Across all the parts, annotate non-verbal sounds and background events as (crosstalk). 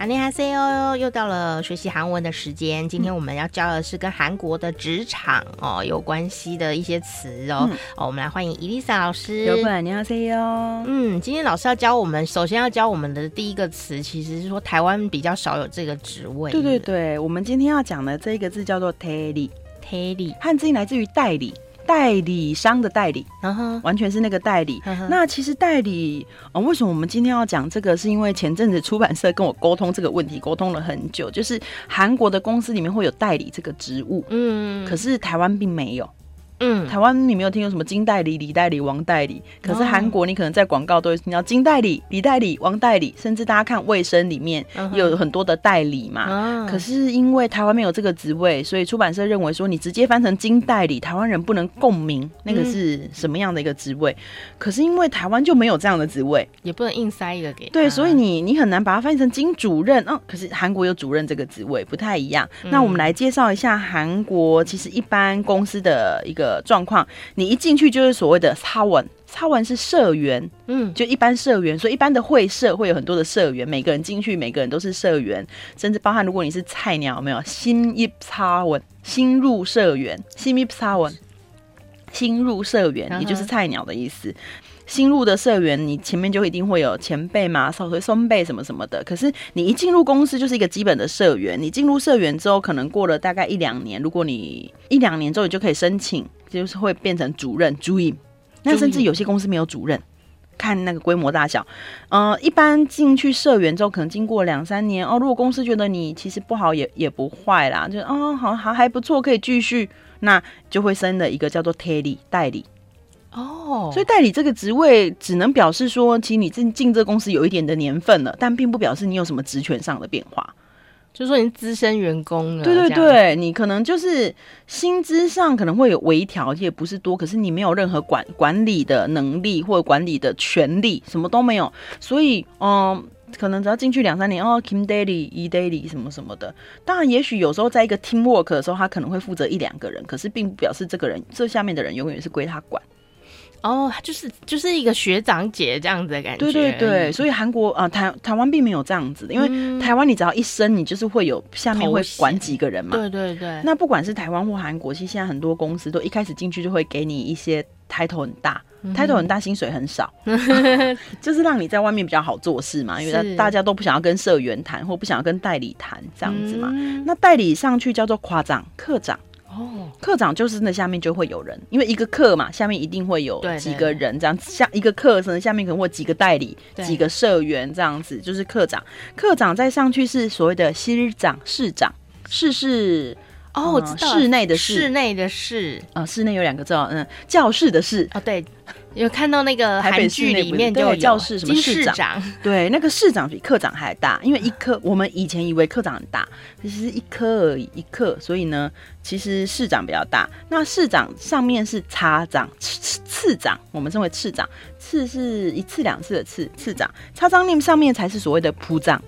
Hello，又到了学习韩文的时间。今天我们要教的是跟韩国的职场哦有关系的一些词哦。嗯、哦，我们来欢迎伊丽莎老师。有本，你好，CEO。嗯，今天老师要教我们，首先要教我们的第一个词，其实是说台湾比较少有这个职位。对对对，我们今天要讲的这个字叫做 t e d d y t e d d y 汉字音来自于代理。代理商的代理，uh huh. 完全是那个代理。Uh huh. 那其实代理，哦，为什么我们今天要讲这个？是因为前阵子出版社跟我沟通这个问题，沟通了很久。就是韩国的公司里面会有代理这个职务，嗯，可是台湾并没有。嗯，台湾你没有听过什么金代理、李代理、王代理，可是韩国你可能在广告都会听到金代理、李代理、王代理，甚至大家看卫生里面也有很多的代理嘛。Uh. 可是因为台湾没有这个职位，所以出版社认为说你直接翻成金代理，台湾人不能共鸣那个是什么样的一个职位。嗯、可是因为台湾就没有这样的职位，也不能硬塞一个给。对，所以你你很难把它翻译成金主任。嗯，可是韩国有主任这个职位，不太一样。嗯、那我们来介绍一下韩国，其实一般公司的一个。呃，状况，你一进去就是所谓的擦文，擦文是社员，嗯，就一般社员，所以一般的会社会有很多的社员，每个人进去，每个人都是社员，甚至包含如果你是菜鸟，没有新一擦文，新入社员，新一擦文，新入社员，也就是菜鸟的意思。新入的社员，你前面就一定会有前辈嘛，所谓松辈什么什么的。可是你一进入公司就是一个基本的社员，你进入社员之后，可能过了大概一两年，如果你一两年之后，你就可以申请。就是会变成主任、主任。那甚至有些公司没有主任，看那个规模大小。呃，一般进去社员之后，可能经过两三年哦，如果公司觉得你其实不好也也不坏啦，就哦好好还不错，可以继续，那就会升了一个叫做 Terry 代理。哦，oh. 所以代理这个职位只能表示说，其实你进进这公司有一点的年份了，但并不表示你有什么职权上的变化。就是说你资深员工了，对对对，你可能就是薪资上可能会有微调，也不是多，可是你没有任何管管理的能力或者管理的权利，什么都没有。所以，嗯，可能只要进去两三年哦，Kim Daily、E Daily 什么什么的。当然，也许有时候在一个 team work 的时候，他可能会负责一两个人，可是并不表示这个人这下面的人永远是归他管。哦，就是就是一个学长姐这样子的感觉。对对对，所以韩国啊、呃，台台湾并没有这样子的，因为台湾你只要一升，你就是会有下面会管几个人嘛。对对对。那不管是台湾或韩国，其实现在很多公司都一开始进去就会给你一些 title 很大、，title 很大，薪水很少，(laughs) 就是让你在外面比较好做事嘛，因为大家都不想要跟社员谈，或不想要跟代理谈这样子嘛。嗯、那代理上去叫做夸长、课长。哦，课长就是那下面就会有人，因为一个课嘛，下面一定会有几个人这样，下一个课程下面可能会有几个代理，对。几个社员这样子，就是课长。课长再上去是所谓的室长、市长，市是哦，我知道，室内的室，室内的室。啊，室内有两个字，嗯，教室的室。哦，对。有看到那个韩剧里面就有教室什么市长，对，那个市长比科长还大，因为一科我们以前以为科长很大，其实一科而已，一科，所以呢，其实市长比较大。那市长上面是差长次次长，我们称为次长，次是一次两次的次次长，差长令上面才是所谓的普长。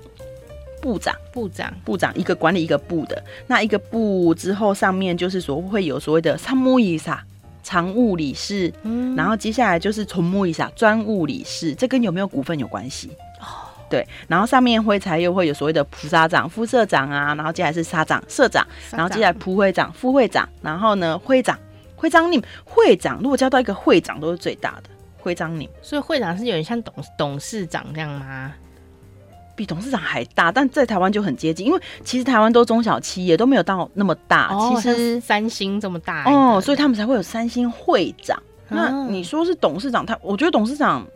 部长，部长，部长，一个管理一个部的，那一个部之后，上面就是说会有所谓的参谋以上，常务理事，嗯，然后接下来就是重摸一下专务理事，这跟有没有股份有关系哦。对，然后上面会才又会有所谓的普沙长、副社长啊，然后接下来是沙长、社长，然后接下来普会长、副会长，然后呢会长、会长你会长，如果交到一个会长都是最大的会长你，所以会长是有点像董董事长这样吗？比董事长还大，但在台湾就很接近，因为其实台湾都中小企业都没有到那么大。哦、其实三星这么大哦，所以他们才会有三星会长。嗯、那你说是董事长，他我觉得董事长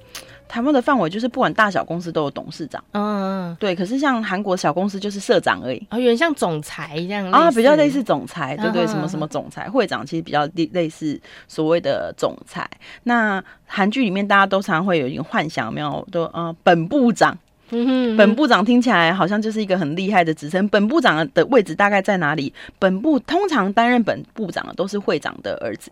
台湾的范围就是不管大小公司都有董事长。嗯，对。可是像韩国小公司就是社长而已，哦，有点像总裁这样啊，比较类似总裁，对对，什么什么总裁、会长，其实比较类类似所谓的总裁。那韩剧里面大家都常常会有一个幻想，有没有都呃本部长。嗯哼，本部长听起来好像就是一个很厉害的职称。本部长的位置大概在哪里？本部通常担任本部长的都是会长的儿子。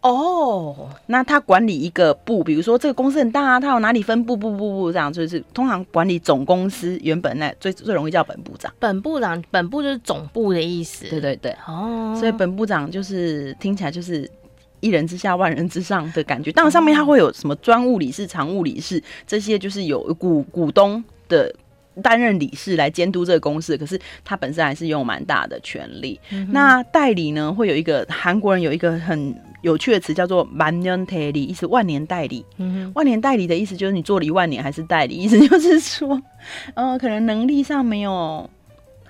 哦，那他管理一个部，比如说这个公司很大啊，他有哪里分部，部部部这样，就是通常管理总公司原本那最最容易叫本部长。本部长，本部就是总部的意思。对对对，哦，所以本部长就是听起来就是一人之下万人之上的感觉。当然上面他会有什么专务理事、常务理事这些，就是有股股东的担任理事来监督这个公司，可是他本身还是拥有蛮大的权力。嗯、那代理呢，会有一个韩国人有一个很。有趣的词叫做“万年代理”，意思万年代理。嗯哼，万年代理的意思就是你做了一万年还是代理，意思就是说，呃，可能能力上没有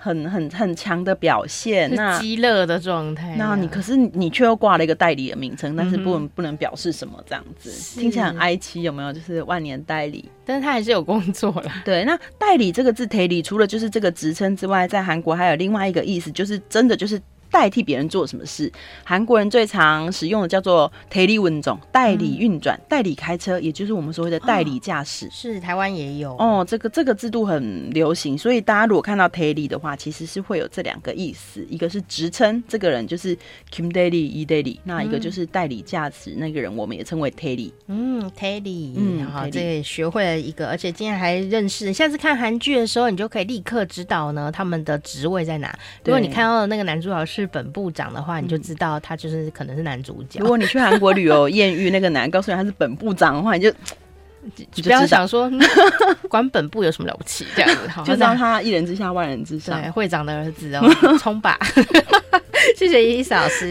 很很很强的表现，那激乐的状态。那你可是你却又挂了一个代理的名称，但是不能、嗯、不能表示什么这样子，听起来很哀戚，有没有？就是万年代理，但是他还是有工作了。(laughs) 对，那代理这个字“代理”除了就是这个职称之外，在韩国还有另外一个意思，就是真的就是。代替别人做什么事？韩国人最常使用的叫做“代理运转”，代理运转、代理开车，也就是我们所谓的代理驾驶。是台湾也有哦，这个这个制度很流行，所以大家如果看到“代理”的话，其实是会有这两个意思：一个是职称，这个人就是 Kim Daily、E Daily；那一个就是代理驾驶，那个人我们也称为 Daily。嗯，Daily，嗯，好，这也学会了一个，而且今天还认识。下次看韩剧的时候，你就可以立刻知道呢他们的职位在哪。如果你看到的那个男主角是。本部长的话，你就知道他就是可能是男主角。如果你去韩国旅游 (laughs) 艳遇，那个男告诉你他是本部长的话，你就你不要想说 (laughs) 管本部有什么了不起，这样子 (laughs) 就让他一人之下万人之上，对，会长的儿子哦，冲吧！谢谢伊丽莎老师，